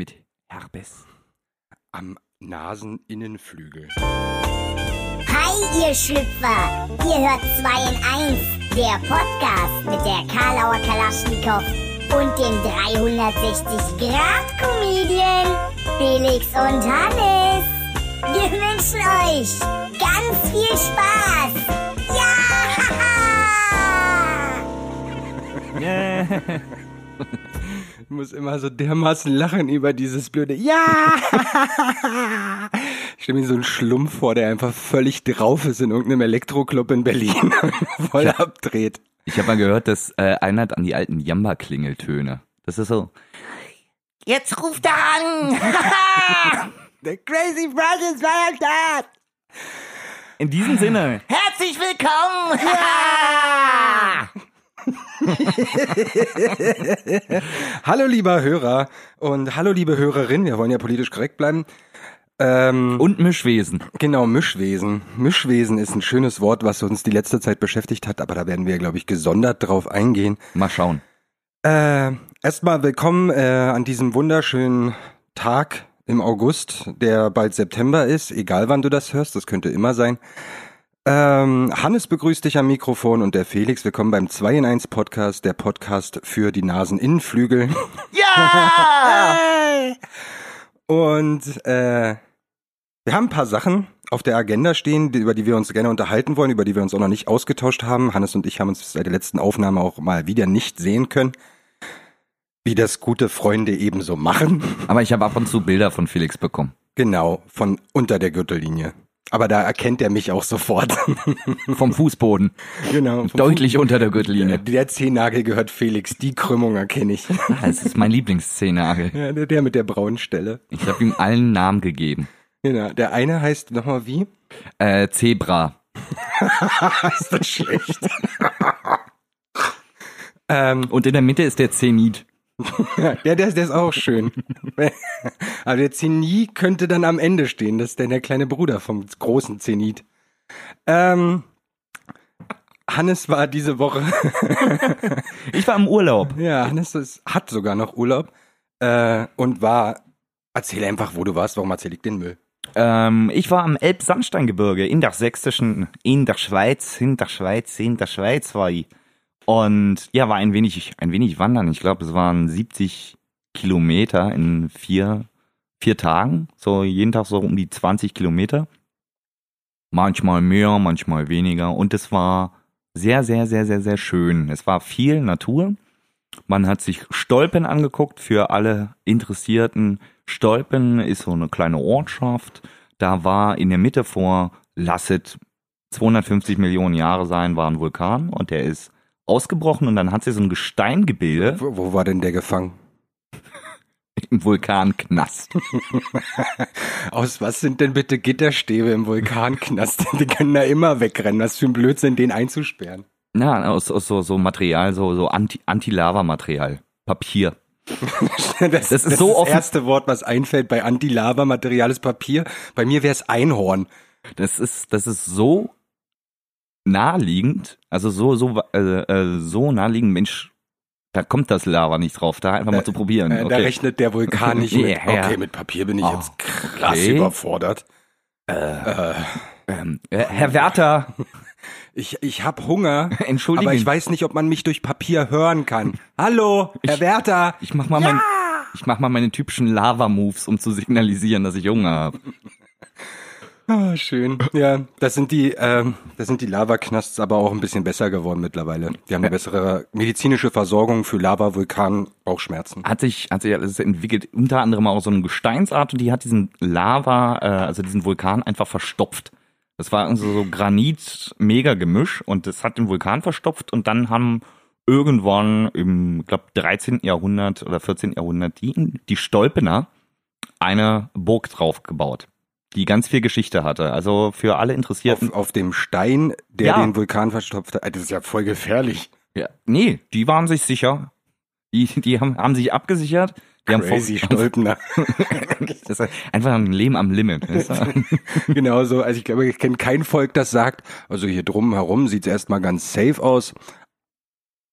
mit Herpes. Am Naseninnenflügel. Hi, ihr Schlüpfer! Ihr hört 2 in 1, der Podcast mit der Karlauer Kalaschnikow und dem 360-Grad-Comedian Felix und Hannes. Wir wünschen euch ganz viel Spaß! Ja! Ich muss immer so dermaßen lachen über dieses blöde Ja! Ich stelle mir so einen Schlumpf vor, der einfach völlig drauf ist in irgendeinem Elektroclub in Berlin. Voll abdreht. Ich habe mal gehört, das äh, erinnert an die alten Jamba-Klingeltöne. Das ist so. Jetzt ruft er an! The Crazy Brothers war am Start! In diesem Sinne, herzlich willkommen! Hallo lieber Hörer und hallo liebe Hörerin, wir wollen ja politisch korrekt bleiben. Ähm, Und Mischwesen. genau, Mischwesen. Mischwesen ist ein schönes Wort, was uns die letzte Zeit beschäftigt hat, aber da werden wir, glaube ich, gesondert drauf eingehen. Mal schauen. Äh, erstmal willkommen äh, an diesem wunderschönen Tag im August, der bald September ist, egal wann du das hörst, das könnte immer sein. Ähm, Hannes begrüßt dich am Mikrofon und der Felix. Willkommen beim 2 in 1 Podcast, der Podcast für die Naseninnenflügel. Ja! Und äh, wir haben ein paar Sachen auf der Agenda stehen, die, über die wir uns gerne unterhalten wollen, über die wir uns auch noch nicht ausgetauscht haben. Hannes und ich haben uns seit der letzten Aufnahme auch mal wieder nicht sehen können. Wie das gute Freunde ebenso machen. Aber ich habe ab und zu Bilder von Felix bekommen. Genau, von unter der Gürtellinie. Aber da erkennt er mich auch sofort. Vom Fußboden. genau. vom Deutlich unter der Gürtellinie. Der Zehennagel gehört Felix, die Krümmung erkenne ich. Das ist mein Lieblingsszenare. Ja, der, der mit der braunen Stelle. Ich habe ihm allen Namen gegeben. Genau. Der eine heißt nochmal wie? Äh, Zebra. ist das schlecht? ähm, Und in der Mitte ist der Zenit. Ja, der, der, der ist auch schön. Aber der Zenit könnte dann am Ende stehen. Das ist dann der kleine Bruder vom großen Zenit. Ähm, Hannes war diese Woche, Ich war im Urlaub. ja, Hannes ist, hat sogar noch Urlaub äh, und war, erzähl einfach, wo du warst, warum erzähl ich den Müll? Ähm, ich war am Elbsandsteingebirge in der sächsischen, in der Schweiz, in der Schweiz, in der Schweiz war ich. Und ja, war ein wenig, ein wenig wandern. Ich glaube, es waren 70 Kilometer in vier, vier Tagen. So jeden Tag so um die 20 Kilometer. Manchmal mehr, manchmal weniger. Und es war sehr, sehr, sehr, sehr, sehr schön. Es war viel Natur. Man hat sich Stolpen angeguckt für alle Interessierten. Stolpen ist so eine kleine Ortschaft. Da war in der Mitte vor, lasset 250 Millionen Jahre sein, war ein Vulkan und der ist ausgebrochen und dann hat sich so ein Gesteingebilde Wo, wo war denn der gefangen? Im Vulkanknast. Aus was sind denn bitte Gitterstäbe im Vulkanknast? Die können da immer wegrennen. Was für ein Blödsinn, den einzusperren. Na, aus, aus so, so Material, so, so Anti- Anti-Lava-Material. Papier. Das, ist so das offen- erste Wort, was einfällt bei Anti-Lava-Material ist Papier. Bei mir wäre es Einhorn. Das ist, das ist so naheliegend, also so, so, äh, äh, so naheliegend, Mensch, da kommt das Lava nicht drauf, da einfach mal zu probieren. Äh, Da Okay. rechnet der Vulkan nicht mit. Ja, ja. Okay, mit Papier bin ich Oh, jetzt krass okay. überfordert. Äh, Ähm, äh, Herr Werther, ich ich habe Hunger, Entschuldigen. aber ich weiß nicht, ob man mich durch Papier hören kann. Hallo, Herr Ich- Werther. ich mach mal mein, ich mach mal meine typischen Lava-Moves, um zu signalisieren, dass ich Hunger habe. Ah, schön. Ja, das sind die, ähm, das sind die Lavaknasts aber auch ein bisschen besser geworden mittlerweile. Die haben eine bessere medizinische Versorgung für Lava, Vulkan, Bauchschmerzen. Hat sich, hat sich alles entwickelt, unter anderem auch so eine Gesteinsart und die hat diesen Lava, äh, also diesen Vulkan einfach verstopft. Das war also so Granit-Mega-Gemisch und das hat den Vulkan verstopft und dann haben irgendwann im, glaube 13. Jahrhundert oder 14. Jahrhundert die, die Stolpener eine Burg drauf gebaut, die ganz viel Geschichte hatte. Also für alle Interessierten. Auf, auf dem Stein, der Ja. den Vulkan verstopft hat. Das ist ja voll gefährlich. Ja, nee, die waren sich sicher. Die, die haben, haben sich abgesichert. Die Crazy haben vor- Stolpener. Das ist einfach ein Leben am Limit. weißt du? Genauso, also ich glaube, ich kenne kein Volk, das sagt, also hier drum herum sieht's erstmal ganz safe aus.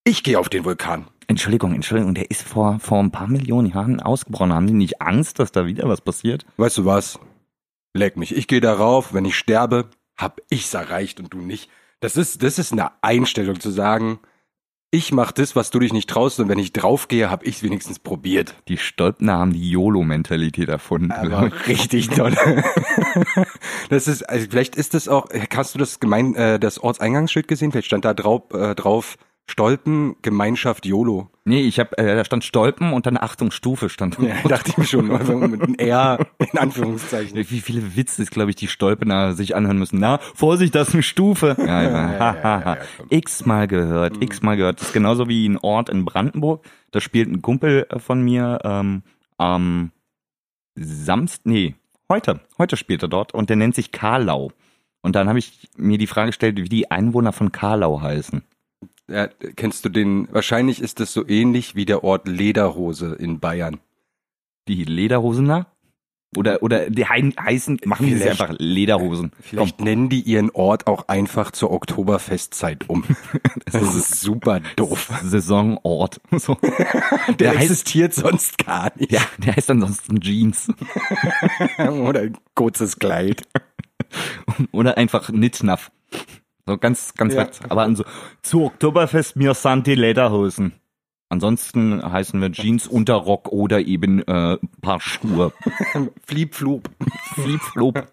Ich gehe auf den Vulkan. Entschuldigung, Entschuldigung, der ist vor, vor ein paar Millionen Jahren ausgebrochen. Haben die nicht Angst, dass da wieder was passiert? Weißt du was? Leck mich. Ich gehe darauf, wenn ich sterbe, hab ich's erreicht und du nicht. Das ist, das ist eine Einstellung zu sagen, ich mach das, was du dich nicht traust, und wenn ich draufgehe, hab ich's wenigstens probiert. Die Stolpner haben die YOLO-Mentalität erfunden. Aber richtig toll. das ist, also vielleicht ist das auch, hast du das Gemein, äh, das Ortseingangsschild gesehen? Vielleicht stand da drauf, äh, drauf Stolpen, Gemeinschaft YOLO. Nee, ich hab, äh, da stand Stolpen und dann Achtung, Stufe stand. Ja, dachte ich mir schon, also mit einem R in Anführungszeichen. Wie viele Witze, glaube ich, die Stolpener sich anhören müssen. Na, Vorsicht, das ist eine Stufe. Ja, ja, ja, ja. X-mal gehört, x-mal gehört. Das ist genauso wie ein Ort in Brandenburg. Da spielt ein Kumpel äh, von mir ähm, am Samst, nee, heute, heute spielt er dort und der nennt sich Karlau. Und dann habe ich mir die Frage gestellt, wie die Einwohner von Karlau heißen. Ja, kennst du den? Wahrscheinlich ist das so ähnlich wie der Ort Lederhose in Bayern. Die Lederhosener? Oder, oder die hei- heißen, machen die sie Vielleicht- einfach Lederhosen. Vielleicht nennen die ihren Ort auch einfach zur Oktoberfestzeit um. Das ist super doof. Saisonort. So. Der, Der heißt- existiert sonst gar nicht. Ja, der heißt ansonsten Jeans. Oder ein kurzes Kleid. Oder einfach Nitschnaff. So ganz, ganz Ja. weit. Aber an so, zu Oktoberfest, mir sind die Lederhosen. Ansonsten heißen wir Jeans, Unterrock oder eben äh, Paar Schuhe. Fliep-Flup. Flipflop.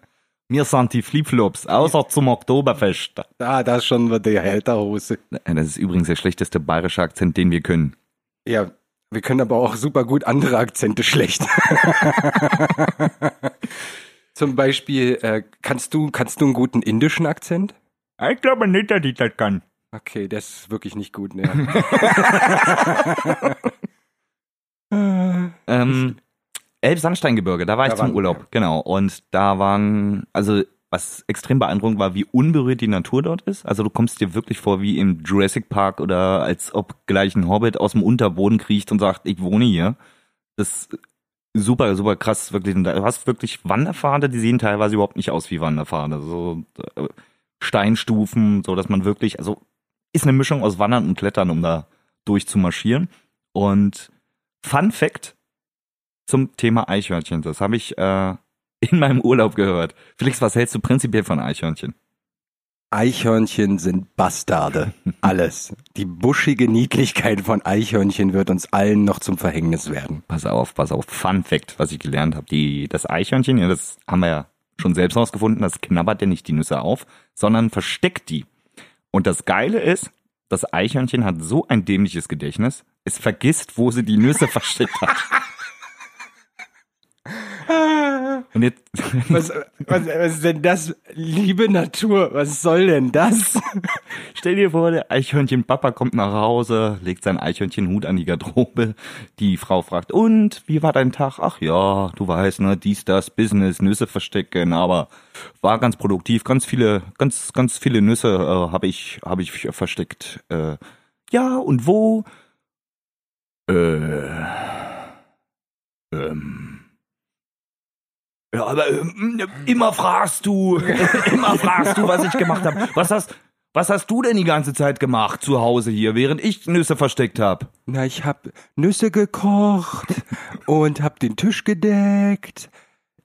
Mir sind die Flipflops, außer zum Oktoberfest. Ah, da ist schon die Hälterhose. Das ist übrigens der schlechteste bayerische Akzent, den wir können. Ja, wir können aber auch super gut andere Akzente schlecht. Zum Beispiel, äh, kannst du, kannst du einen guten indischen Akzent? Ich glaube nicht, dass ich das kann. Okay, der ist wirklich nicht gut, ne? Ähm, Elbsandsteingebirge, da war ich Da zum waren- Urlaub, genau. Und da waren, also was extrem beeindruckend war, wie unberührt die Natur dort ist. Also du kommst dir wirklich vor wie im Jurassic Park oder als ob gleich ein Hobbit aus dem Unterboden kriecht und sagt, ich wohne hier. Das ist super, super krass, wirklich. Und Du hast wirklich Wanderpfade, die sehen teilweise überhaupt nicht aus wie Wanderpfade. So äh, Steinstufen, so dass man wirklich, also ist eine Mischung aus Wandern und Klettern, um da durchzumarschieren. Und Fun Fact zum Thema Eichhörnchen. Das habe ich äh, in meinem Urlaub gehört. Felix, was hältst du prinzipiell von Eichhörnchen? Eichhörnchen sind Bastarde. Alles. Die buschige Niedlichkeit von Eichhörnchen wird uns allen noch zum Verhängnis werden. Pass auf, pass auf. Fun Fact, was ich gelernt habe. Die, das Eichhörnchen, ja, das haben wir ja schon selbst rausgefunden, das knabbert ja nicht die Nüsse auf, sondern versteckt die. Und das Geile ist, das Eichhörnchen hat so ein dämliches Gedächtnis, es vergisst, wo sie die Nüsse versteckt hat. Und jetzt, Was, was, was ist denn das? Liebe Natur, was soll denn das? Stell dir vor, der Eichhörnchen-Papa kommt nach Hause, legt seinen Eichhörnchenhut an die Garderobe. Die Frau fragt, und, wie war dein Tag? Ach ja, du weißt, ne, dies, das, Business, Nüsse verstecken, aber war ganz produktiv, ganz viele, ganz, ganz viele Nüsse äh, habe ich, habe ich versteckt. Äh, ja, und wo? Äh, ähm, ja, aber ähm, immer fragst du, immer fragst du, was ich gemacht habe. Was hast, was hast du denn die ganze Zeit gemacht zu Hause hier, während ich Nüsse versteckt habe? Na, ich hab Nüsse gekocht und hab den Tisch gedeckt.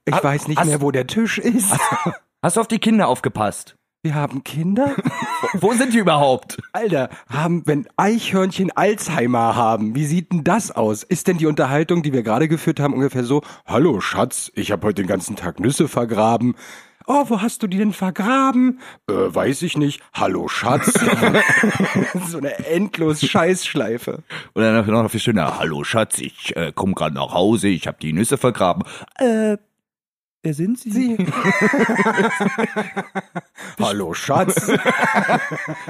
Ich Ah, weiß nicht mehr, wo der Tisch ist. Hast du auf die Kinder aufgepasst? Wir haben Kinder? Wo sind die überhaupt? Alter, haben, wenn Eichhörnchen Alzheimer haben, wie sieht denn das aus? Ist denn die Unterhaltung, die wir gerade geführt haben, ungefähr so, hallo Schatz, ich habe heute den ganzen Tag Nüsse vergraben. Oh, wo hast du die denn vergraben? Äh, weiß ich nicht. Hallo Schatz. so eine endlos Scheißschleife. Oder noch, noch viel schöner, hallo Schatz, ich äh, komme gerade nach Hause, ich habe die Nüsse vergraben. Äh, wer sind Sie? Sie. hallo Schatz.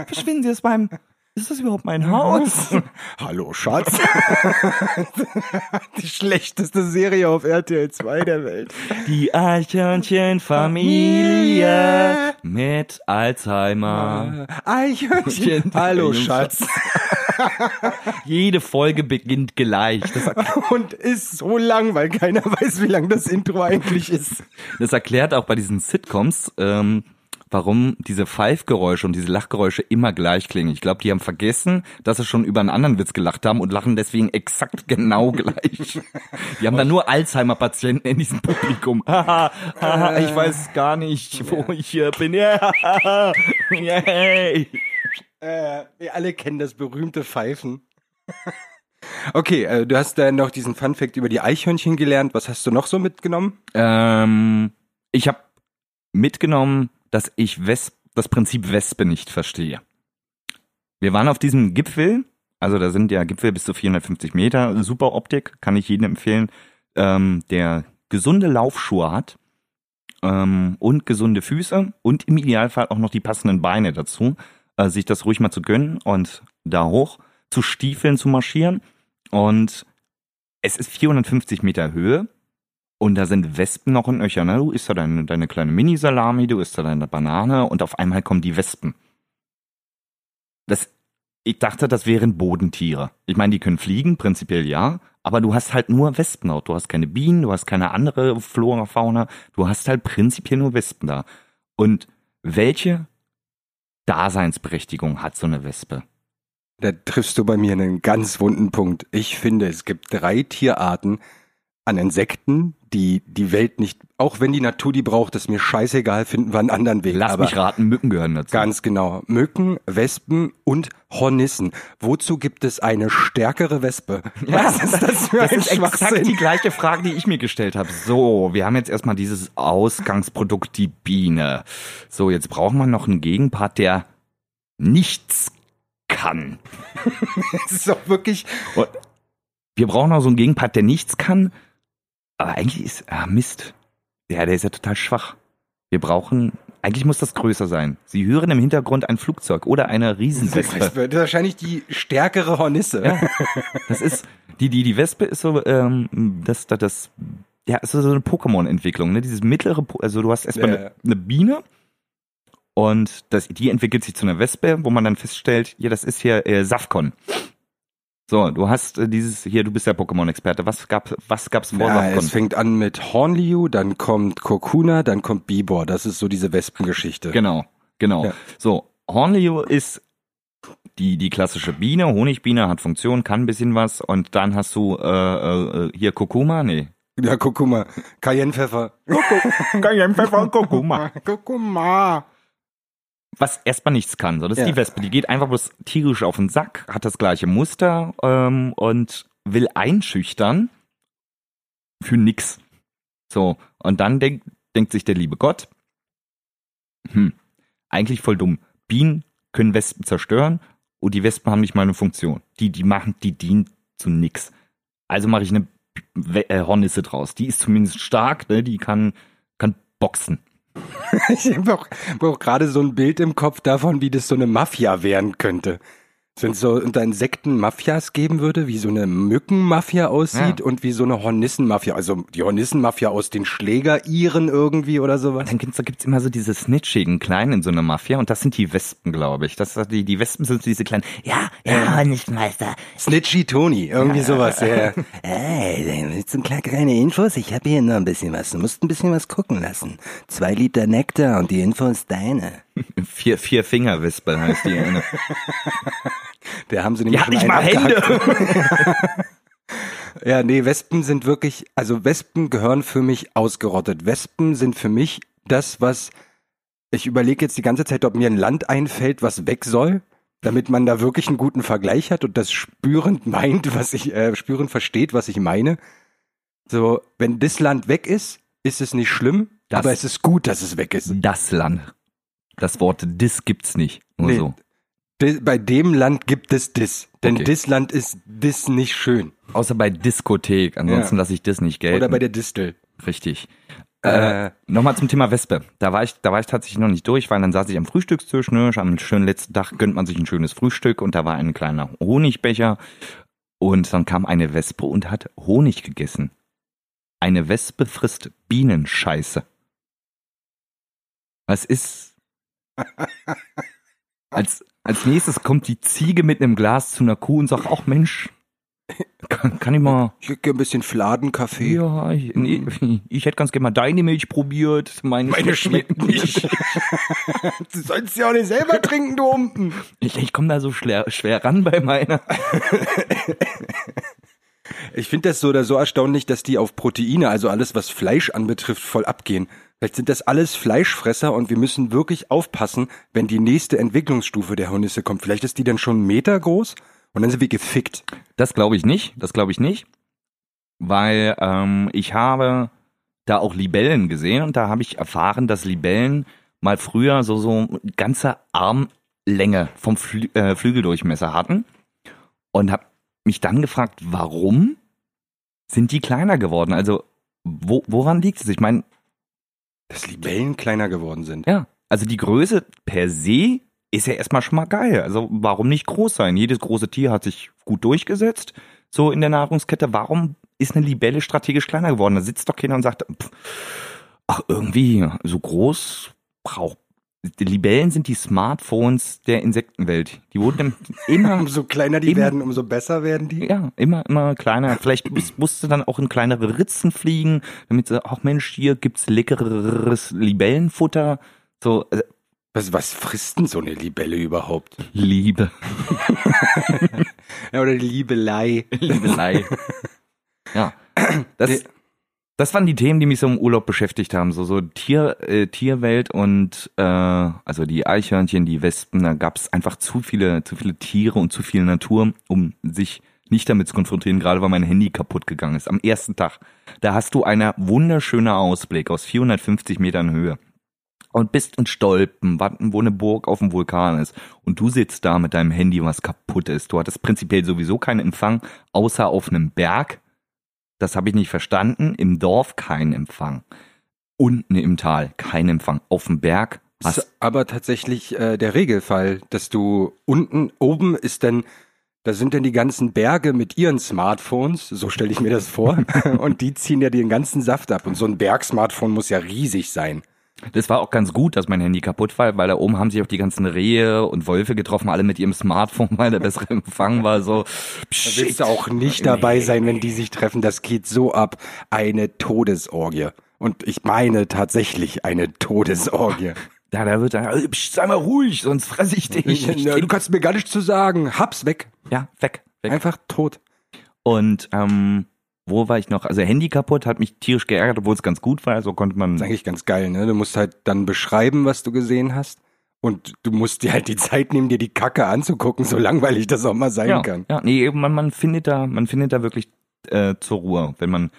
Verschwinden Sie aus meinem, ist das überhaupt mein Haus? hallo Schatz. die schlechteste Serie auf RTL 2 der Welt. Die Eichhörnchenfamilie mit Alzheimer. Eichhörnchen. Hallo Schatz. Jede Folge beginnt gleich. Und ist so lang, weil keiner weiß, wie lang das Intro eigentlich ist. das erklärt auch bei diesen Sitcoms, ähm, warum diese Pfeifgeräusche und diese Lachgeräusche immer gleich klingen. Ich glaube, die haben vergessen, dass sie schon über einen anderen Witz gelacht haben und lachen deswegen exakt genau gleich. Die haben dann nur Alzheimer-Patienten in diesem Publikum. Ich weiß gar nicht, wo ich hier bin. Ja, yay. Äh, wir alle kennen das berühmte Pfeifen. okay, äh, du hast dann noch diesen Funfact über die Eichhörnchen gelernt. Was hast du noch so mitgenommen? Ähm, ich habe mitgenommen, dass ich Wesp, das Prinzip Wespe nicht verstehe. Wir waren auf diesem Gipfel, also da sind ja Gipfel bis zu 450 Meter, super Optik, kann ich jedem empfehlen, ähm, der gesunde Laufschuhe hat ähm, und gesunde Füße und im Idealfall auch noch die passenden Beine dazu, äh, sich das ruhig mal zu gönnen und da hoch zu Stiefeln zu marschieren. Und es ist 450 Meter Höhe und da sind Wespen noch in Nöcher. Ne? Du isst da deine, deine kleine Mini-Salami, du isst da deine Banane und auf einmal kommen die Wespen. Das, ich dachte, das wären Bodentiere. Ich meine, die können fliegen, prinzipiell ja, aber du hast halt nur Wespen dort. Du hast keine Bienen, du hast keine andere Flora, Fauna, du hast halt prinzipiell nur Wespen da. Und welche Daseinsberechtigung hat so eine Wespe? Da triffst du bei mir einen ganz wunden Punkt. Ich finde, es gibt drei Tierarten an Insekten, die die Welt nicht, auch wenn die Natur die braucht, ist mir scheißegal, finden wir einen anderen Weg. Lass Aber mich raten, Mücken gehören dazu. Ganz genau. Mücken, Wespen und Hornissen. Wozu gibt es eine stärkere Wespe? Was ist das für Das ein ist exakt die gleiche Frage, die ich mir gestellt habe. So, wir haben jetzt erstmal dieses Ausgangsprodukt, die Biene. So, jetzt brauchen wir noch einen Gegenpart, der nichts kann. Das ist doch wirklich, Und wir brauchen auch so einen Gegenpart, der nichts kann. Aber eigentlich ist, ah, Mist. Ja, der ist ja total schwach. Wir brauchen, eigentlich muss das größer sein. Sie hören im Hintergrund ein Flugzeug oder eine Riesenwespe. das ist wahrscheinlich die stärkere Hornisse. Ja. Das ist, die, die, die Wespe ist so, ähm, das, das, das ja, ist so eine Pokémon-Entwicklung, ne? Dieses mittlere, Po- also du hast erstmal Ja, eine, ja. eine Biene und das, die entwickelt sich zu einer Wespe, wo man dann feststellt, ja, das ist hier äh, Safcon. So, du hast äh, dieses, hier, du bist ja Pokémon-Experte. Was gab, was gab's vor Ja, es fängt an mit Hornliu, dann kommt Kokuna, dann kommt Bibor. Das ist so diese Wespengeschichte. Genau, genau. Ja. So, Hornleo ist die, die klassische Biene, Honigbiene, hat Funktion, kann ein bisschen was und dann hast du äh, äh, hier Kokuma, nee. Ja, guck mal. Cayennepfeffer. Kokuma. Kurkuma. Was erstmal nichts kann. So, das ist Ja. die Wespe. Die geht einfach bloß tierisch auf den Sack, hat das gleiche Muster ähm, und will einschüchtern für nix. So, und dann denk, denkt sich der liebe Gott, hm, eigentlich voll dumm. Bienen können Wespen zerstören und die Wespen haben nicht mal eine Funktion. Die, die machen, die dienen zu nix. Also mache ich eine äh, Hornisse draus. Die ist zumindest stark, ne? die kann, kann boxen. Ich habe auch, hab auch gerade so ein Bild im Kopf davon, wie das so eine Mafia werden könnte. Wenn es so unter Insekten Mafias geben würde, wie so eine Mückenmafia aussieht Ja. und wie so eine Hornissenmafia. Also die Hornissenmafia aus den Schlägeriren irgendwie oder sowas. Dann gibt's, da gibt's immer so diese snitchigen Kleinen in so einer Mafia und das sind die Wespen, glaube ich. Das, die, die Wespen sind diese kleinen, ja, ja, Hornistmeister. Snitchy Tony, irgendwie sowas. Ja. Ey, willst du ein paar kleine Infos? Ich habe hier noch ein bisschen was. Du musst ein bisschen was gucken lassen. Zwei Liter Nektar und die Info ist deine. Vier, vier Finger Wespe heißt die eine. Der haben sie nämlich Ja, schon nicht mal. Hände. Ja, nee, Wespen sind wirklich, also Wespen gehören für mich ausgerottet. Wespen sind für mich das, was, ich überlege jetzt die ganze Zeit, ob mir ein Land einfällt, was weg soll, damit man da wirklich einen guten Vergleich hat und das spürend meint, was ich, äh, spürend versteht, was ich meine. So, wenn das Land weg ist, ist es nicht schlimm, Das- aber es ist gut, dass es weg ist. Das Land. Das Wort dis gibt's nicht. Nur Nee. so. Bei dem Land gibt es dis, denn Okay. das Land ist dis nicht schön. Außer bei Diskothek. Ansonsten Ja. lasse ich das nicht gelten. Oder bei der Distel. Richtig. Äh, Äh, Nochmal zum Thema Wespe. Da war ich, da war ich tatsächlich noch nicht durch, weil dann saß ich am Frühstückstisch, ne, am schönen letzten Tag gönnt man sich ein schönes Frühstück und da war ein kleiner Honigbecher und dann kam eine Wespe und hat Honig gegessen. Eine Wespe frisst Bienenscheiße. Was ist? Als, als nächstes kommt die Ziege mit einem Glas zu einer Kuh und sagt, ach Mensch, Kann, kann ich mal. Ich hätte ein bisschen Fladenkaffee. Ja, ich, nee, ich hätte ganz gerne mal deine Milch probiert. Meine, Meine schmeckt nicht. du sollst ja auch nicht selber trinken, du Humpen. Ich, ich komme da so schwer, schwer ran bei meiner. Ich finde das so oder so erstaunlich, dass die auf Proteine, also alles, was Fleisch anbetrifft, voll abgehen. Vielleicht sind das alles Fleischfresser und wir müssen wirklich aufpassen, wenn die nächste Entwicklungsstufe der Hornisse kommt. Vielleicht ist die dann schon einen Meter groß und dann sind wir gefickt. Das glaube ich nicht. Das glaube ich nicht. Weil ähm, ich habe da auch Libellen gesehen und da habe ich erfahren, dass Libellen mal früher so so ganze Armlänge vom Flü äh, Flügeldurchmesser hatten und habe mich dann gefragt, warum sind die kleiner geworden? Also wo, woran liegt es? Ich meine, Dass Libellen kleiner geworden sind. ja, also die Größe per se ist ja erstmal schon mal geil. Also warum nicht groß sein? Jedes große Tier hat sich gut durchgesetzt, so in der Nahrungskette. Warum ist eine Libelle strategisch kleiner geworden? Da sitzt doch keiner und sagt, pff, ach irgendwie, so groß braucht. Die Libellen sind die Smartphones der Insektenwelt. Die wurden immer, Umso kleiner die Immer- werden, umso besser werden die. ja, immer, immer kleiner. Vielleicht muss- musste dann auch in kleinere Ritzen fliegen, damit sie, ach Mensch, hier gibt's leckeres Libellenfutter. So, äh, Was, was frisst denn so eine Libelle überhaupt? Liebe. Ja, oder Liebelei. Liebelei. ja. Das. Das waren die Themen, die mich so im Urlaub beschäftigt haben. So, so Tier, äh, Tierwelt und äh, also die Eichhörnchen, die Wespen, da gab es einfach zu viele, zu viele Tiere und zu viel Natur, um sich nicht damit zu konfrontieren, gerade weil mein Handy kaputt gegangen ist. Am ersten Tag. Da hast du einen wunderschönen Ausblick aus 450 Metern Höhe. Und bist in Stolpen, wo eine Burg auf dem Vulkan ist. Und du sitzt da mit deinem Handy, was kaputt ist. Du hattest prinzipiell sowieso keinen Empfang, außer auf einem Berg. Das habe ich nicht verstanden. Im Dorf kein Empfang. Unten im Tal kein Empfang. Auf dem Berg Das hast ist aber tatsächlich äh, der Regelfall, dass du unten, oben ist dann, da sind dann die ganzen Berge mit ihren Smartphones, so stelle ich mir das vor, und die ziehen ja den ganzen Saft ab. Und so ein Bergsmartphone muss ja riesig sein. Das war auch ganz gut, dass mein Handy kaputt war, weil da oben haben sich auch die ganzen Rehe und Wölfe getroffen, alle mit ihrem Smartphone, weil der bessere Empfang war. So, Da willst du auch nicht dabei sein, wenn die sich treffen. Das geht so ab. Eine Todesorgie. Und ich meine tatsächlich eine Todesorgie. Da, da wird dann, äh, psch, sei mal ruhig, sonst fresse ich dich. Ja, du kannst mir gar nichts zu sagen. Hab's weg. ja, weg, weg. Einfach tot. Und ähm, wo war ich noch? Also Handy kaputt, hat mich tierisch geärgert, obwohl es ganz gut war. So konnte man. Das ist eigentlich ganz geil, ne? Du musst halt dann beschreiben, was du gesehen hast. Und du musst dir halt die Zeit nehmen, dir die Kacke anzugucken, so langweilig das auch mal sein ja, kann. ja, nee, man, man findet da, man findet da wirklich äh, zur Ruhe, wenn man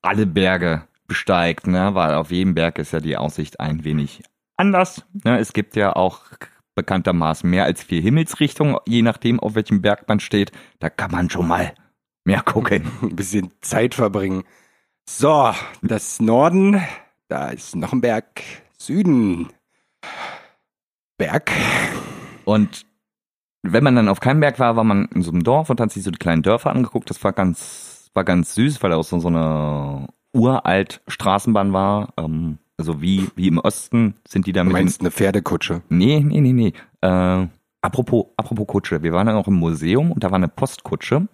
alle Berge besteigt, ne? Weil auf jedem Berg ist ja die Aussicht ein wenig anders. Ne? Es gibt ja auch bekanntermaßen mehr als vier Himmelsrichtungen, je nachdem, auf welchem Berg man steht. Da kann man schon mal mehr gucken. Ein bisschen Zeit verbringen. So, das Norden, da ist noch ein Berg. Süden. Berg. Und wenn man dann auf keinem Berg war, war man in so einem Dorf und hat sich so die kleinen Dörfer angeguckt. Das war ganz, war ganz süß, weil da auch so, so eine uralt Straßenbahn war. Ähm, also wie, wie im Osten sind die da Du mit den, meinst eine Pferdekutsche. Nee, nee, nee, nee. Äh, apropos, apropos Kutsche. Wir waren dann auch im Museum und da war eine Postkutsche.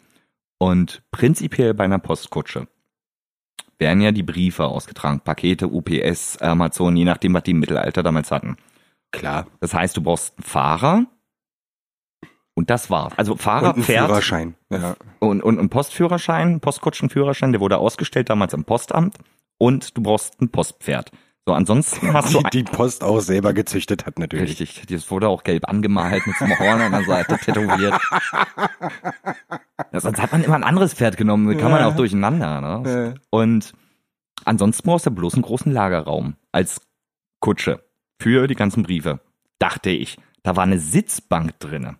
Und prinzipiell bei einer Postkutsche werden ja die Briefe ausgetragen. Pakete, UPS, Amazon, je nachdem, was die im Mittelalter damals hatten. Klar. Das heißt, du brauchst einen Fahrer und das war's. Also Fahrer, Und ein Pferd Führerschein. Ja. und, und ein Postführerschein, Postkutschenführerschein, der wurde ausgestellt damals im Postamt und du brauchst ein Postpferd. So, ansonsten hast du Die, die Post auch selber gezüchtet hat natürlich. Richtig, das wurde auch gelb angemalt mit so einem Horn an der Seite tätowiert. Ja, sonst hat man immer ein anderes Pferd genommen, kann man Ja. auch durcheinander. Ne? Ja. Und ansonsten brauchst du bloß einen großen Lagerraum als Kutsche für die ganzen Briefe. Dachte ich, da war eine Sitzbank drinne.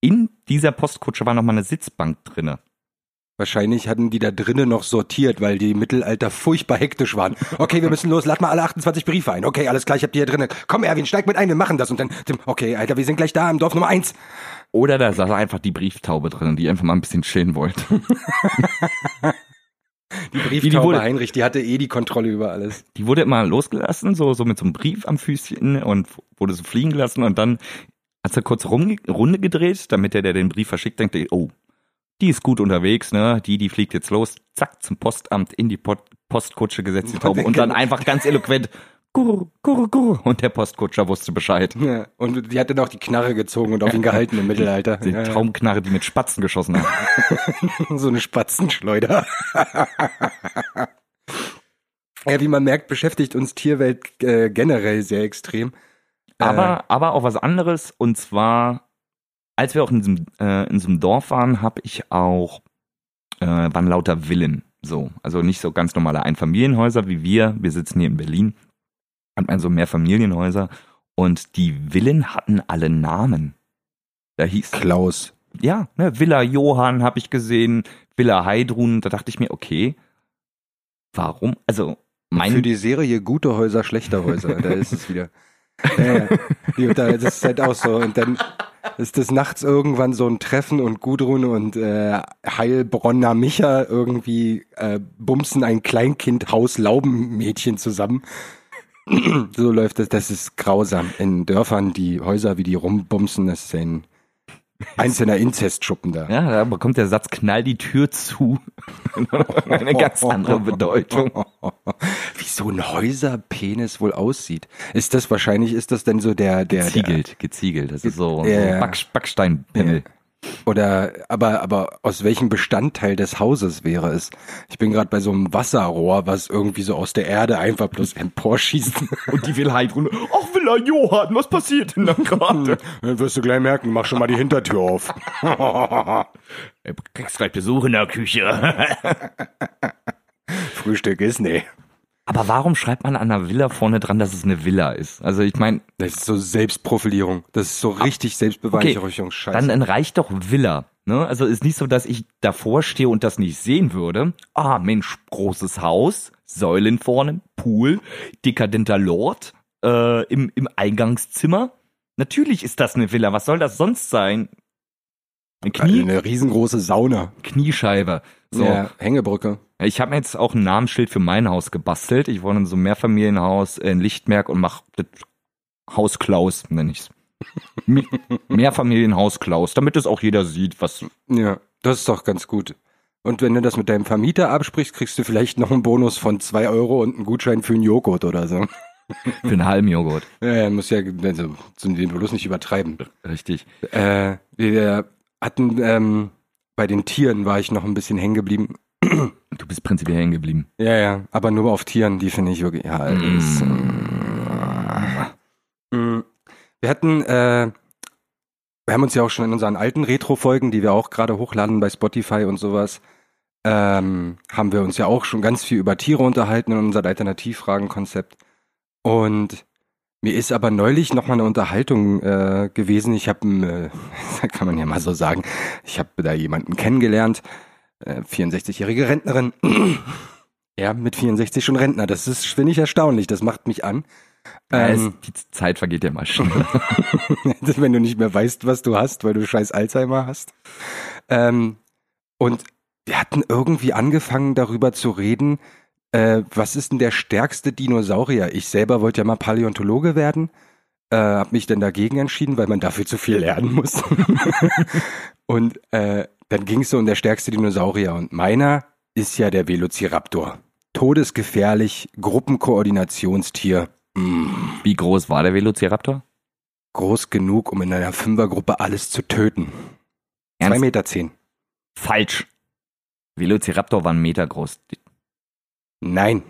In dieser Postkutsche war noch mal eine Sitzbank drinne. Wahrscheinlich hatten die da drinnen noch sortiert, weil die Mittelalter furchtbar hektisch waren. Okay, wir müssen los, lad mal alle 28 Briefe ein. Okay, alles klar, ich hab die hier drinnen. Komm, Erwin, steig mit ein, wir machen das. Und dann, Tim, okay, Alter, wir sind gleich da im Dorf Nummer eins. Oder da saß einfach die Brieftaube drin, die einfach mal ein bisschen chillen wollte. Die die Brieftaube wurde- Heinrich, die hatte eh die Kontrolle über alles. Die wurde immer losgelassen, so, so mit so einem Brief am Füßchen und wurde so fliegen gelassen und dann hat sie kurz rum, Runde gedreht, damit der, der den Brief verschickt, denkt, oh, die ist gut unterwegs, ne? Die, die fliegt jetzt los, zack, zum Postamt in die Pot Postkutsche gesetzt, die Taube, und dann einfach ganz eloquent, gurr, gurr, gurr. Und der Postkutscher wusste Bescheid. Ja, und die hat dann auch die Knarre gezogen und auf ihn gehalten im Mittelalter. Die Ja. Traumknarre, die mit Spatzen geschossen hat. so eine Spatzenschleuder. ja, wie man merkt, beschäftigt uns Tierwelt äh, generell sehr extrem. Aber, aber auch was anderes, und zwar, als wir auch in diesem, äh, in so einem Dorf waren, habe ich auch, äh, waren lauter Villen. So, also nicht so ganz normale Einfamilienhäuser wie wir. Wir sitzen hier in Berlin. Hat man so mehr Familienhäuser. Und die Villen hatten alle Namen. Da hieß, Klaus. ja, ne, Villa Johann habe ich gesehen, Villa Heidrun. Da dachte ich mir, okay, warum? Also, mein, Für die Serie Gute Häuser, schlechte Häuser, da ist es wieder. Ja, ja. Das ist halt auch so. Und dann ist das nachts irgendwann so ein Treffen und Gudrun und äh, Heilbronner Micha irgendwie äh, bumsen ein Kleinkind-Haus-Laubenmädchen zusammen. so läuft das. Das ist grausam. In Dörfern, die Häuser, wie die rumbumsen, das ist ein einzelner Inzestschuppen da. ja, da bekommt der Satz knall die Tür zu. Eine ganz andere Bedeutung. Wie so ein Häuserpenis wohl aussieht. Ist das wahrscheinlich, ist das denn so der, der, der Geziegelt, geziegelt. Das ist so, Ja, so. Back, Backsteinpimmel. Oder, aber, aber aus welchem Bestandteil des Hauses wäre es? Ich bin gerade bei so einem Wasserrohr, was irgendwie so aus der Erde einfach bloß emporschießt. Und die will Heidrun. Ach, Villa Johann, was passiert denn da gerade? Dann wirst du gleich merken, mach schon mal die Hintertür auf. Du kriegst gleich Besuch in der Küche. Frühstück ist nee. Aber warum schreibt man an einer Villa vorne dran, dass es eine Villa ist? Also ich meine, Das ist so Selbstprofilierung. Das ist so richtig Selbstbeweihräucherungsscheiße. dann, dann reicht doch Villa. Ne? Also ist nicht so, dass ich davor stehe und das nicht sehen würde. Ah, Mensch, großes Haus, Säulen vorne, Pool, dekadenter Lord äh, im, im Eingangszimmer. Natürlich ist das eine Villa. Was soll das sonst sein? Eine Knie, Eine riesengroße Sauna. Kniescheibe. So. Ja, Hängebrücke. Ich habe mir jetzt auch ein Namensschild für mein Haus gebastelt. Ich wohne in so einem Mehrfamilienhaus in Lichtmerk und mache das Haus Klaus, nenne ich's. Mi- Mehrfamilienhaus Klaus, damit es auch jeder sieht, was. Ja, das ist doch ganz gut. Und wenn du das mit deinem Vermieter absprichst, kriegst du vielleicht noch einen Bonus von zwei Euro und einen Gutschein für einen Joghurt oder so. Für einen halben Joghurt. Ja, muss ja, also, den bloß nicht übertreiben. Richtig. Äh, wir hatten, ähm, bei den Tieren war ich noch ein bisschen hängen geblieben. Du bist prinzipiell hängen geblieben. Ja, ja, aber nur auf Tieren, die finde ich wirklich, ja, ist, Mm. Wir hatten, äh, wir haben uns ja auch schon in unseren alten Retro-Folgen, die wir auch gerade hochladen bei Spotify und sowas, ähm, haben wir uns ja auch schon ganz viel über Tiere unterhalten in unserem Alternativfragen-Konzept. Und mir ist aber neulich noch mal eine Unterhaltung äh, gewesen. Ich habe, äh, kann man ja mal so sagen, ich habe da jemanden kennengelernt, äh, 64-jährige Rentnerin. ja, mit 64 schon Rentner. Das ist, finde ich, erstaunlich. Das macht mich an. Ja, es, Ähm, die Zeit vergeht ja mal schnell. wenn du nicht mehr weißt, was du hast, weil du scheiß Alzheimer hast. Ähm, und wir hatten irgendwie angefangen, darüber zu reden, äh, was ist denn der stärkste Dinosaurier? Ich selber wollte ja mal Paläontologe werden, äh, habe mich dann dagegen entschieden, weil man dafür zu viel lernen muss. und äh, dann ging es so um der stärkste Dinosaurier und meiner ist ja der Velociraptor. Todesgefährlich, Gruppenkoordinationstier. Mm Wie groß war der Velociraptor? groß genug, um in einer Fünfergruppe alles zu töten. Zwei Ernst? Meter zehn. Falsch. Velociraptor war ein Meter groß. Nein.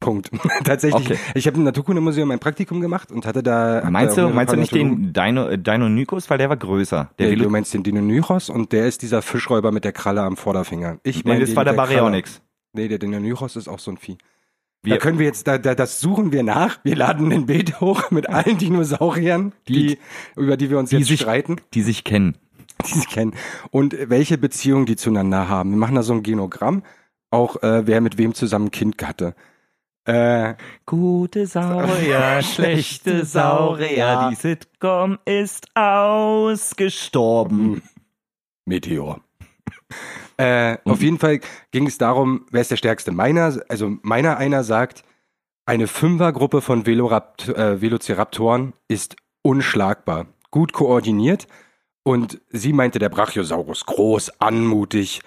Punkt. Tatsächlich. Okay. Ich habe im Naturkundemuseum ein Praktikum gemacht und hatte da. hab Meinst du, meinst du nicht den Dino, äh, Deinonychus, weil der war größer? Der Velo du meinst den Deinonychos und der ist dieser Fischräuber mit der Kralle am Vorderfinger. Ich nee, meine das war der. Baryonyx. Nee, der Deinonychos ist auch so ein Vieh. Wir- da können wir jetzt, da, da, das suchen wir nach. Wir laden ein Bild hoch mit allen Dinosauriern, die, Die- über die wir uns die jetzt sich- streiten. Die sich kennen. die sich kennen und welche Beziehungen die zueinander haben. Wir machen da so ein Genogramm, auch äh, wer mit wem zusammen ein Kind hatte. Äh, Gute Saurier, schlechte Saurier, die Sitcom ist ausgestorben. Meteor. äh, Auf jeden Fall ging es darum, wer ist der Stärkste? Meiner, also meiner einer sagt, eine Fünfergruppe von Velorapt äh, Velociraptoren ist unschlagbar, gut koordiniert Und sie meinte, der Brachiosaurus, groß, anmutig,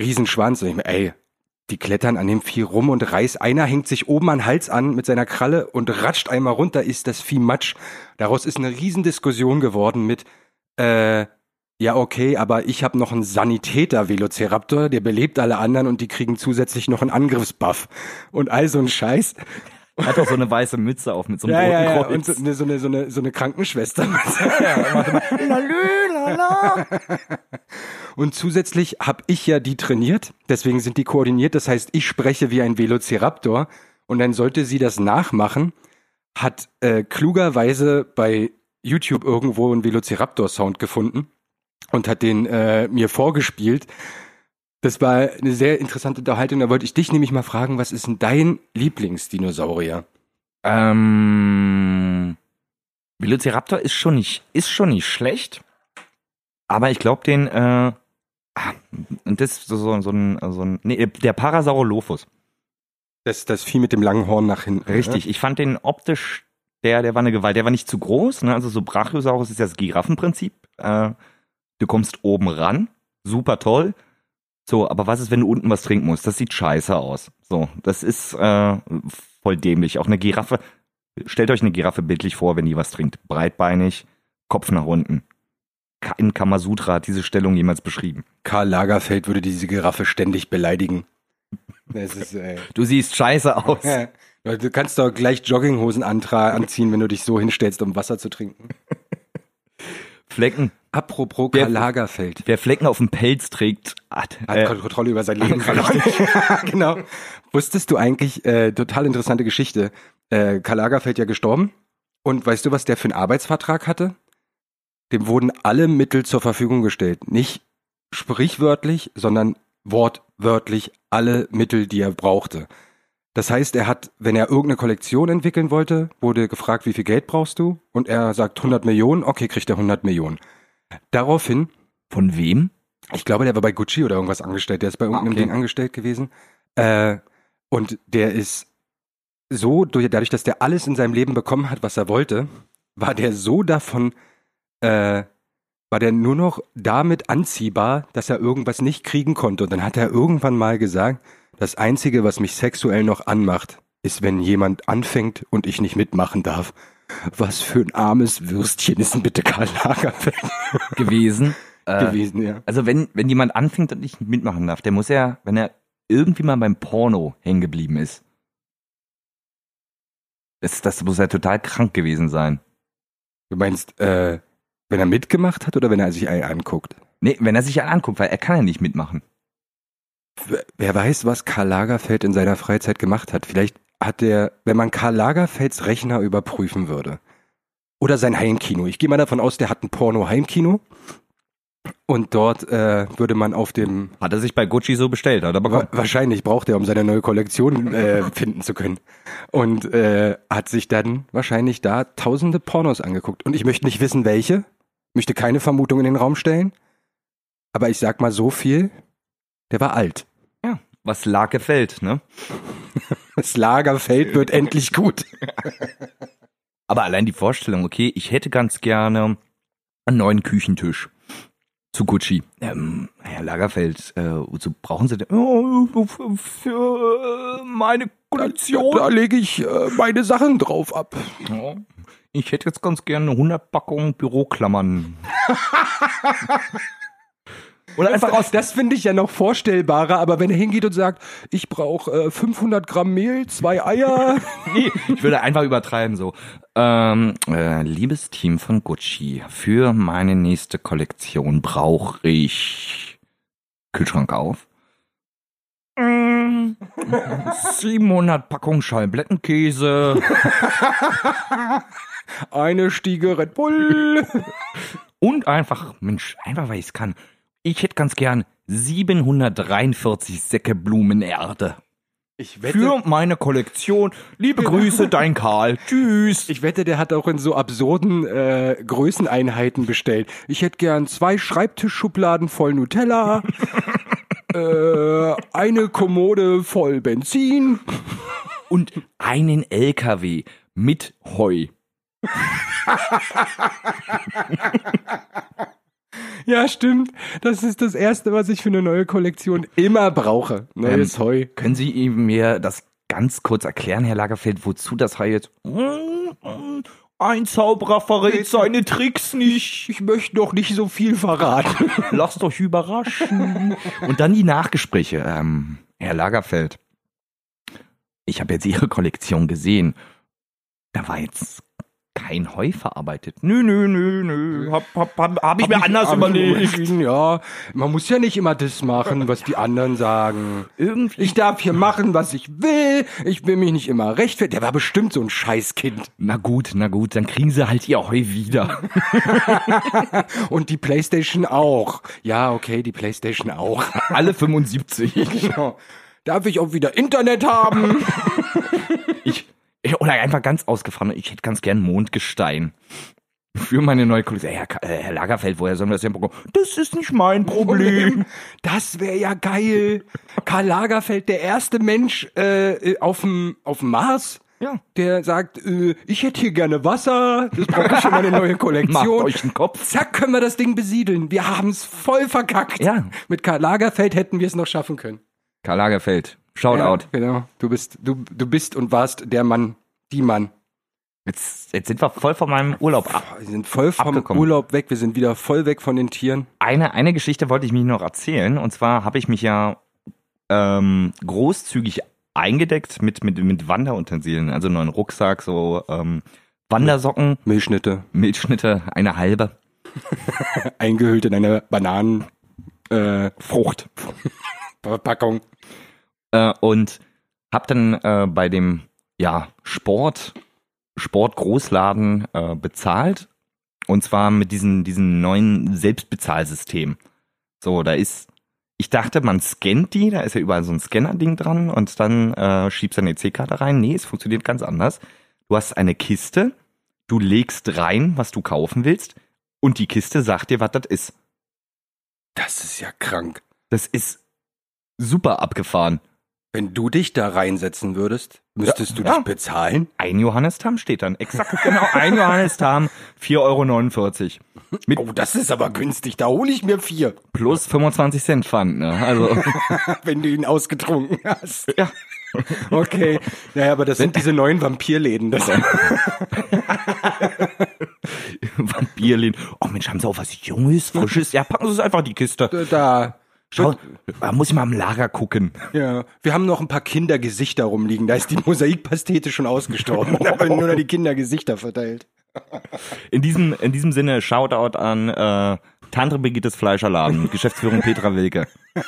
Riesenschwanz. Und ich mir, ey, die klettern an dem Vieh rum und reiß. Einer hängt sich oben an den Hals an mit seiner Kralle und ratscht einmal runter, ist das Vieh Matsch. Daraus ist eine Riesendiskussion geworden mit, äh, ja okay, aber ich habe noch einen Sanitäter-Velociraptor, der belebt alle anderen und die kriegen zusätzlich noch einen Angriffsbuff. Und all so ein Scheiß. Hat auch so eine weiße Mütze auf mit so einem Ja, roten ja, ja. Kreuz. Und so eine, so eine, so eine, so eine Krankenschwester. Und zusätzlich habe ich ja die trainiert, deswegen sind die koordiniert. Das heißt, ich spreche wie ein Velociraptor und dann sollte sie das nachmachen. Hat äh, klugerweise bei YouTube irgendwo einen Velociraptor-Sound gefunden und hat den äh, mir vorgespielt. Das war eine sehr interessante Unterhaltung. Da wollte ich dich nämlich mal fragen, was ist denn dein Lieblingsdinosaurier? Ähm, Velociraptor ist schon nicht, ist schon nicht schlecht. Aber ich glaube den, äh, ah, und das ist so, so, so ein, so ein, nee, der Parasaurolophus. Das, das Vieh mit dem langen Horn nach hinten. Richtig. Ich fand den optisch, der, der war eine Gewalt, der war nicht zu groß, ne? Also so Brachiosaurus ist ja das Giraffenprinzip. Äh, du kommst oben ran, super toll. So, aber was ist, wenn du unten was trinken musst? Das sieht scheiße aus. So, das ist äh, voll dämlich. Auch eine Giraffe, stellt euch eine Giraffe bildlich vor, wenn die was trinkt. Breitbeinig, Kopf nach unten. Kein Kamasutra hat diese Stellung jemals beschrieben. Karl Lagerfeld würde diese Giraffe ständig beleidigen. Ist, äh, Du siehst scheiße aus. Du kannst doch gleich Jogginghosen anziehen, wenn du dich so hinstellst, um Wasser zu trinken. Flecken. Apropos Karl Lagerfeld. Wer Flecken auf dem Pelz trägt, hat, Hat äh, Kontrolle über sein Leben verloren. genau. Wusstest du eigentlich, äh, total interessante Geschichte, äh, Karl Lagerfeld ja gestorben und weißt du, was der für einen Arbeitsvertrag hatte? Dem wurden alle Mittel zur Verfügung gestellt. Nicht sprichwörtlich, sondern wortwörtlich alle Mittel, die er brauchte. Das heißt, er hat, wenn er irgendeine Kollektion entwickeln wollte, wurde gefragt, wie viel Geld brauchst du? Und er sagt 100 Millionen, okay, kriegt er 100 Millionen. Daraufhin von wem? ich glaube, der war bei Gucci oder irgendwas angestellt. Der ist bei irgendeinem okay. Ding angestellt gewesen. Äh, und der ist so, durch, dadurch, dass der alles in seinem Leben bekommen hat, was er wollte, war der so davon, äh, war der nur noch damit anziehbar, dass er irgendwas nicht kriegen konnte. Und dann hat er irgendwann mal gesagt, das Einzige, was mich sexuell noch anmacht, ist, wenn jemand anfängt und ich nicht mitmachen darf. Was für ein armes Würstchen ist denn bitte Karl Lagerfeld gewesen. Äh, gewesen, ja. Also wenn, wenn jemand anfängt und nicht mitmachen darf, der muss ja, wenn er irgendwie mal beim Porno hängen geblieben ist, das, das muss ja total krank gewesen sein. Du meinst, äh, wenn er mitgemacht hat oder wenn er sich einen anguckt? Nee, wenn er sich einen anguckt, weil er kann ja nicht mitmachen. Wer weiß, was Karl Lagerfeld in seiner Freizeit gemacht hat. Vielleicht hat er, wenn man Karl Lagerfelds Rechner überprüfen würde. Oder sein Heimkino. Ich gehe mal davon aus, der hat ein Porno-Heimkino. Und dort äh, würde man auf dem Hat er sich bei Gucci so bestellt, hat er Wa bekommen. wahrscheinlich braucht er, um seine neue Kollektion äh, finden zu können. Und äh, hat sich dann wahrscheinlich da tausende Pornos angeguckt. Und ich möchte nicht wissen, welche. Möchte keine Vermutung in den Raum stellen. Aber ich sag mal so viel, der war alt. Ja, was lag gefällt, ne? Das Lagerfeld wird endlich gut. Aber allein die Vorstellung, okay, ich hätte ganz gerne einen neuen Küchentisch zu Gucci. Ähm, Herr Lagerfeld, äh, wozu brauchen Sie denn? Oh, für, meine Kollektion. lege ich äh, meine Sachen drauf ab. Ja. Ich hätte jetzt ganz gerne 100 Packungen Büroklammern. Oder einfach aus Das finde ich ja noch vorstellbarer, aber wenn er hingeht und sagt, ich brauche äh, 500 Gramm Mehl, zwei Eier. Nee, ich würde einfach übertreiben so. Ähm, äh, liebes Team von Gucci, für meine nächste Kollektion brauche ich Kühlschrank auf. Mm, 700 Packungen Schallblättenkäse eine Stiege Red Bull. und einfach, Mensch, einfach weil ich es kann. Ich hätte ganz gern 743 Säcke Blumenerde. Ich Für meine Kollektion. Liebe Grüße, dein Karl. Tschüss. Ich wette, der hat auch in so absurden äh, Größeneinheiten bestellt. Ich hätte gern zwei Schreibtischschubladen voll Nutella, äh, eine Kommode voll Benzin. und einen LKW mit Heu. Ja, stimmt. Das ist das Erste, was ich für eine neue Kollektion immer brauche. Neues Ähm, Heu. Können Sie ihm mir das ganz kurz erklären, Herr Lagerfeld, wozu das Heu jetzt? Ein Zauberer verrät seine Tricks nicht. Ich möchte noch nicht so viel verraten. Lasst euch überraschen. Und dann die Nachgespräche. Ähm, Herr Lagerfeld, ich habe jetzt Ihre Kollektion gesehen. Da war jetzt kein Heu verarbeitet. Nö, nö, nö, nö. Hab, hab, hab, hab ich mir anders Hab ich überlegt. Ja, man muss ja nicht immer das machen, was die anderen sagen. Irgendwie. Ich darf hier machen, was ich will. Ich will mich nicht immer rechtfertigen. Der war bestimmt so ein Scheißkind. Na gut, na gut, dann kriegen Sie halt Ihr Heu wieder. Und die Playstation auch. Ja, okay, die Playstation auch. Alle 75. Genau. Darf ich auch wieder Internet haben? Ich- oder einfach ganz ausgefahren, ich hätte ganz gern Mondgestein. Für meine neue Kollektion. Herr, Ka- äh, Herr Lagerfeld, woher sollen wir das denn bekommen? Das ist nicht mein Problem. Das wäre ja geil. Karl Lagerfeld, der erste Mensch äh, auf dem auf dem Mars, Ja. der sagt, äh, ich hätte hier gerne Wasser. Das brauche ich für meine neue Macht Kollektion. euch einen Kopf. Zack, können wir das Ding besiedeln. Wir haben's voll verkackt. Ja. Mit Karl Lagerfeld hätten wir es noch schaffen können. Karl Lagerfeld, Shoutout. Ja, genau. Du bist, du, du bist und warst der Mann, die Mann. Jetzt, jetzt sind wir voll von meinem Urlaub ab. Wir sind voll vom Abgekommen. Urlaub weg. Wir sind wieder voll weg von den Tieren. Eine, eine Geschichte wollte ich mich noch erzählen. Und zwar habe ich mich ja ähm, großzügig eingedeckt mit, mit, mit Wanderutensilien. Also neuen Rucksack, so ähm, Wandersocken, Milchschnitte, Milchschnitte, eine halbe. eingehüllt in eine Bananen, äh, Frucht. Verpackung. Äh, und habe dann äh, bei dem ja, Sport, Sportgroßladen äh, bezahlt. Und zwar mit diesem diesen neuen Selbstbezahlsystem. So, da ist, ich dachte, man scannt die, da ist ja überall so ein Scanner-Ding dran und dann äh, schiebst du eine EC-Karte rein. Nee, es funktioniert ganz anders. Du hast eine Kiste, du legst rein, was du kaufen willst, und die Kiste sagt dir, was das ist. Das ist ja krank. Das ist super abgefahren. Wenn du dich da reinsetzen würdest, müsstest du Ja. dich bezahlen? Ein Johannestam steht dann. Exakt genau, ein Johannestam, 4,49 Euro. Mit Oh, das ist aber günstig. Da hole ich mir vier, plus 25 Cent Pfand, ne? Also, wenn du ihn ausgetrunken hast. ja. Okay. Naja, aber das sind diese neuen Vampirläden. Das Vampirlin. Oh Mensch, haben sie auch was Junges, Frisches? Ja, packen Sie es einfach in die Kiste. da. Schau, muss ich mal im Lager gucken. Ja, wir haben noch ein paar Kindergesichter rumliegen. Da ist die Mosaikpastete schon ausgestorben. Da werden nur noch die Kindergesichter verteilt. In diesem, in diesem Sinne, Shoutout an äh, Tante Brigittes Fleischerladen, Geschäftsführung Petra Wilke.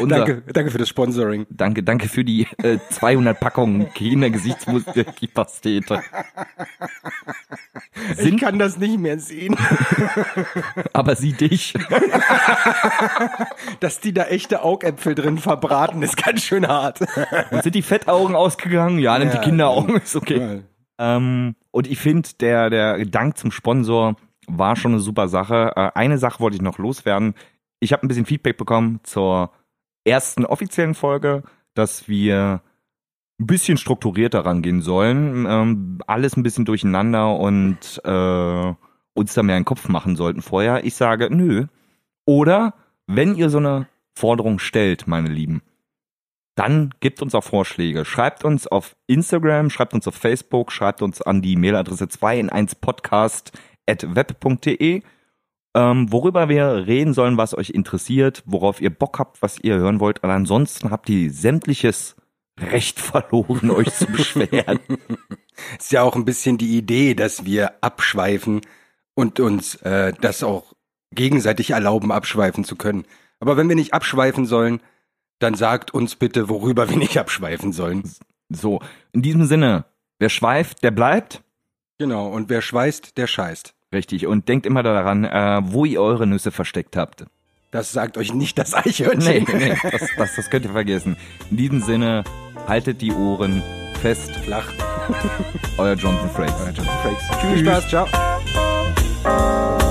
Unser, Danke, danke für das Sponsoring. Danke, danke für die äh, 200 Packungen Kindergesichtsmuskelpastete. Ich kann das nicht mehr sehen, Aber sie dich. dass die da echte Augäpfel drin verbraten, ist ganz schön hart. Und sind die Fettaugen ausgegangen? Ja, nimmt Ja. die Kinderaugen, ist okay. Ähm, und ich finde, der, der Dank zum Sponsor war schon eine super Sache. Äh, eine Sache wollte ich noch loswerden. Ich habe ein bisschen Feedback bekommen zur ersten offiziellen Folge, dass wir ein bisschen strukturierter rangehen sollen. Ähm, alles ein bisschen durcheinander und äh, uns da mehr einen Kopf machen sollten vorher. Ich sage, nö. Oder wenn ihr so eine Forderung stellt, meine Lieben, dann gebt uns auch Vorschläge. Schreibt uns auf Instagram, schreibt uns auf Facebook, schreibt uns an die Mailadresse 2 in 1 podcast web.de, ähm, worüber wir reden sollen, was euch interessiert, worauf ihr Bock habt, was ihr hören wollt. Und ansonsten habt ihr sämtliches Recht verloren, euch zu beschweren. Ist ja auch ein bisschen die Idee, dass wir abschweifen und uns äh, das auch gegenseitig erlauben, abschweifen zu können. Aber wenn wir nicht abschweifen sollen, dann sagt uns bitte, worüber wir nicht abschweifen sollen. so, in diesem Sinne, wer schweift, der bleibt. Genau, und wer schweißt, der scheißt. Richtig. Und denkt immer daran, äh, wo ihr eure Nüsse versteckt habt. Das sagt euch nicht das Eichhörnchen. Nee, nee, das, das, das könnt ihr vergessen. In diesem Sinne, haltet die Ohren fest. Lacht. Euer Jonathan Frakes. Euer Jonathan Frakes. Tschüss. Viel Spaß, ciao.